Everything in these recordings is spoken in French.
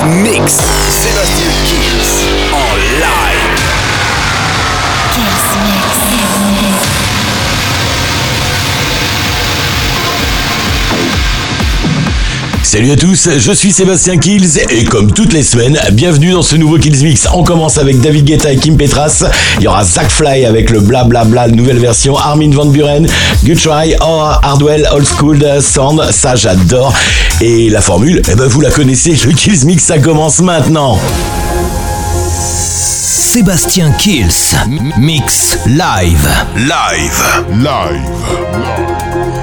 Mix. Sébastien Salut à tous, je suis Sébastien Kills et comme toutes les semaines, bienvenue dans ce nouveau Kills Mix. On commence avec David Guetta et Kim Petras. Il y aura Zach Fly avec le blablabla, bla bla, nouvelle version. Armin Van Buren, Good Try, oh, Hardwell, Old School Sound. Ça, j'adore. Et la formule, eh ben, vous la connaissez. Le Kills Mix, ça commence maintenant. Sébastien Kills, mix live. Live. Live.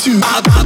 to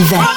Live.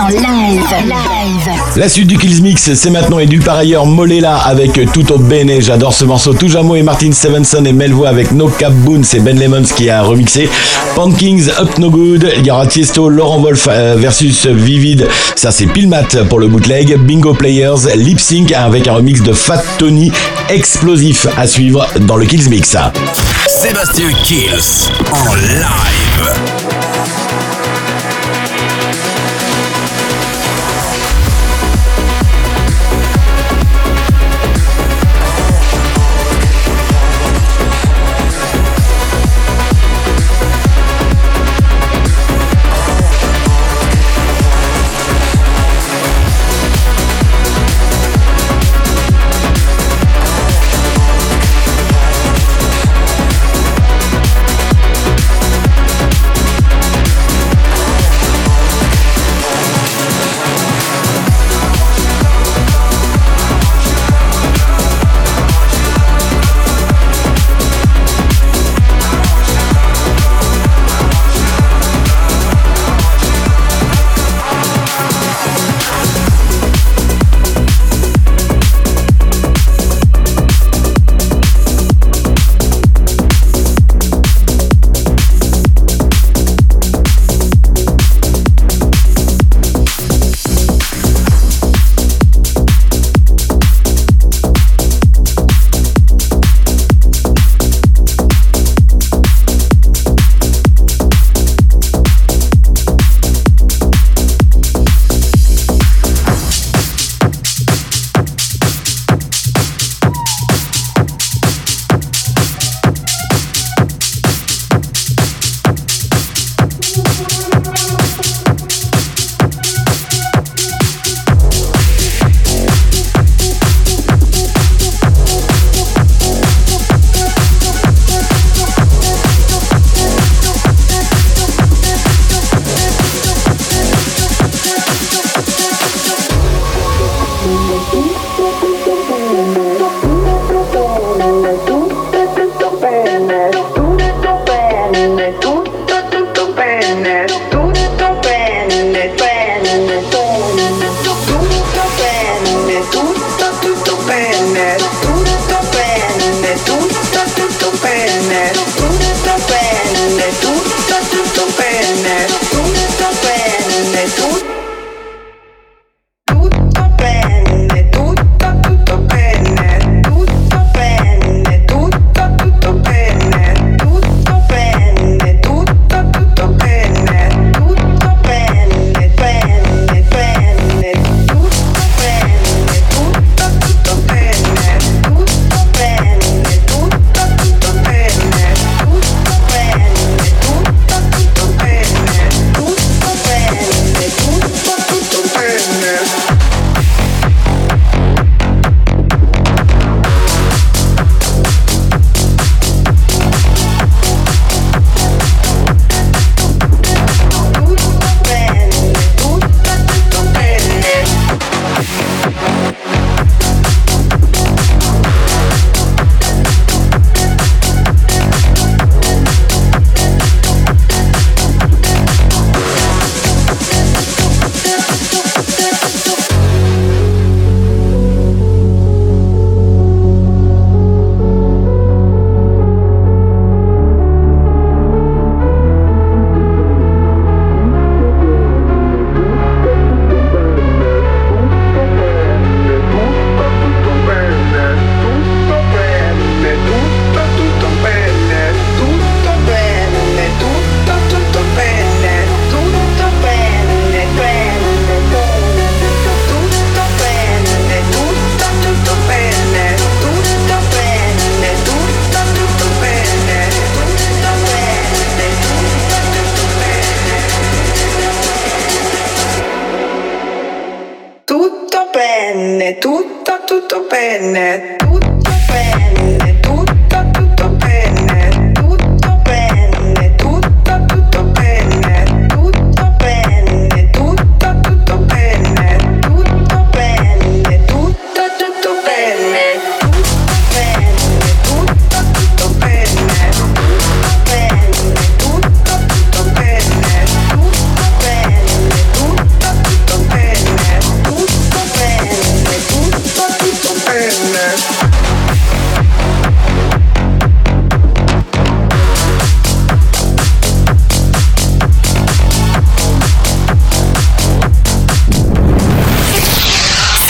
En live. La suite du Kills Mix, c'est maintenant et du par ailleurs Molela avec Tout Bene. J'adore ce morceau. Toujamo et Martin Stevenson et Melvo avec No Cap Boon. C'est Ben Lemons qui a remixé. Kings Up No Good. Il y aura Tiesto, Laurent Wolf euh, versus Vivid. Ça, c'est Pilmat pour le bootleg. Bingo Players, Lip Sync avec un remix de Fat Tony explosif à suivre dans le Kills Mix. Sébastien Kills en live.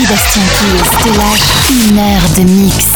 Sébastien Kills te lâche une heure de mix.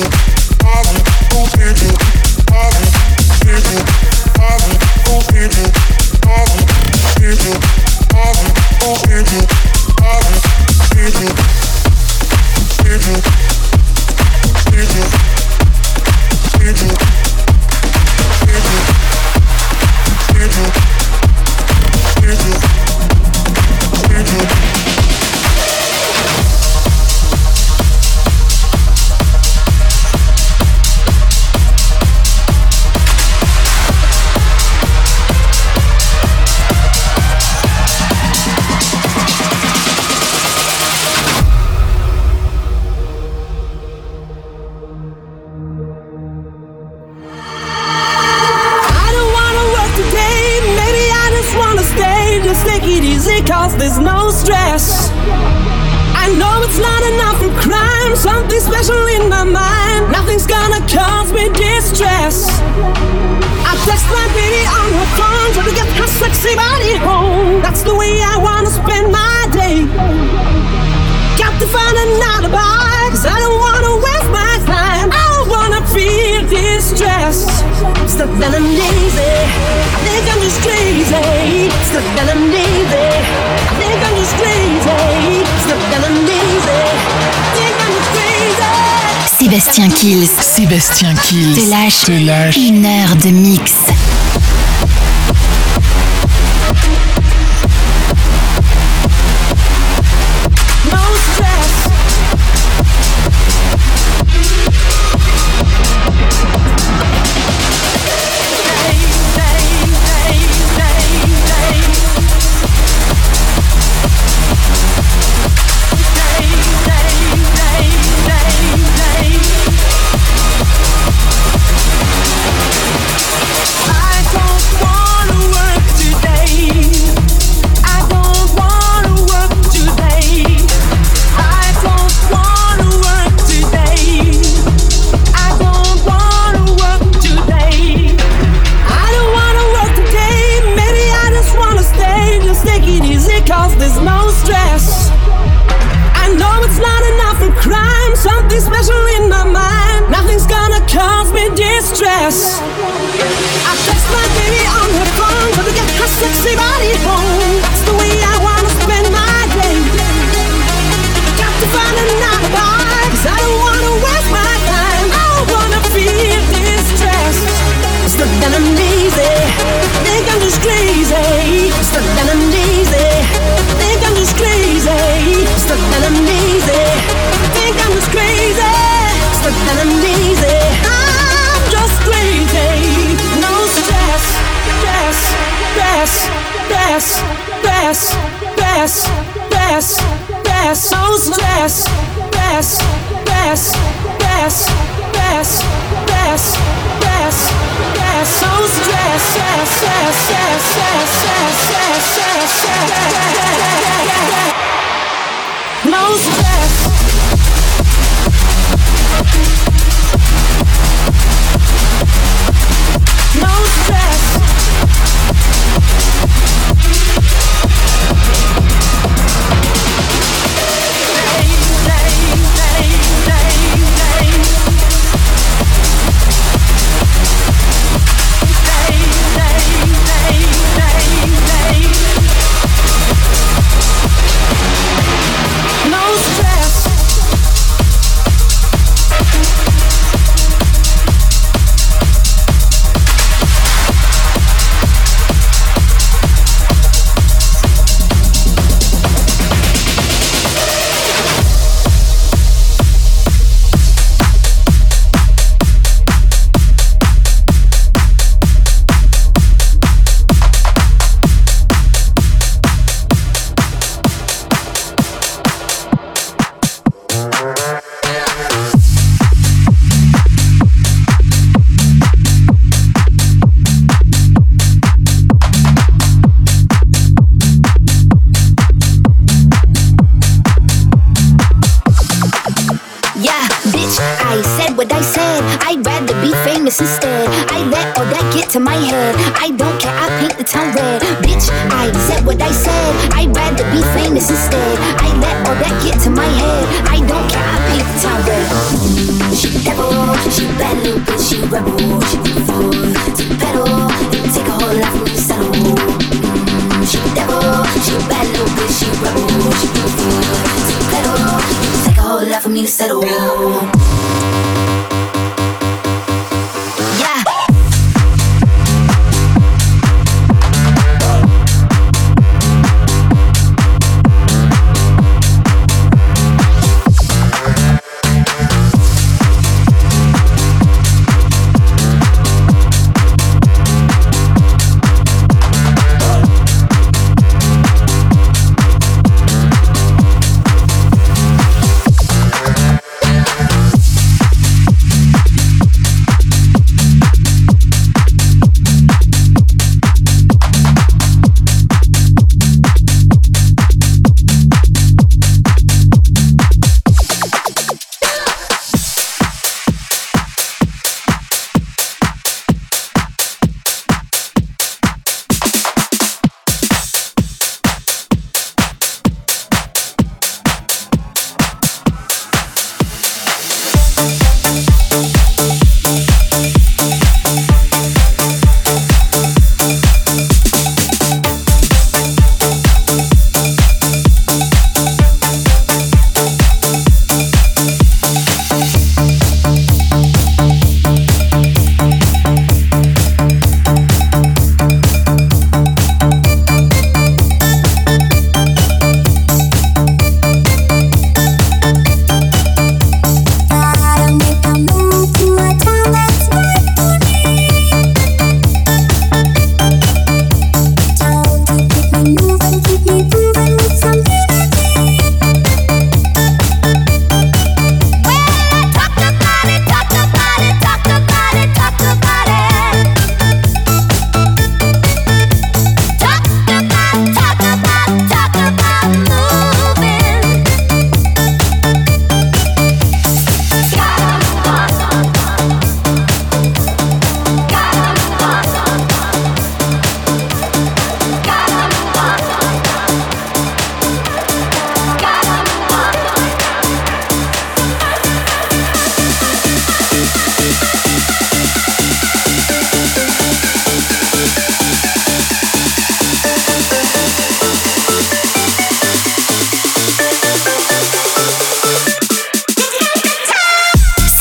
Thank you.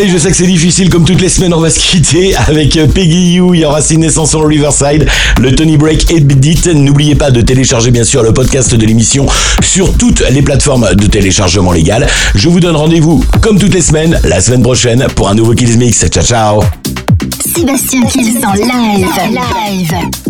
Allez, je sais que c'est difficile, comme toutes les semaines, on va se quitter avec euh, Peggy You, il y aura Sydney Sanson Riverside, le Tony Break et Bidit. N'oubliez pas de télécharger bien sûr le podcast de l'émission sur toutes les plateformes de téléchargement légal. Je vous donne rendez-vous, comme toutes les semaines, la semaine prochaine pour un nouveau Kills Mix. Ciao, ciao Sébastien Kills en live. live.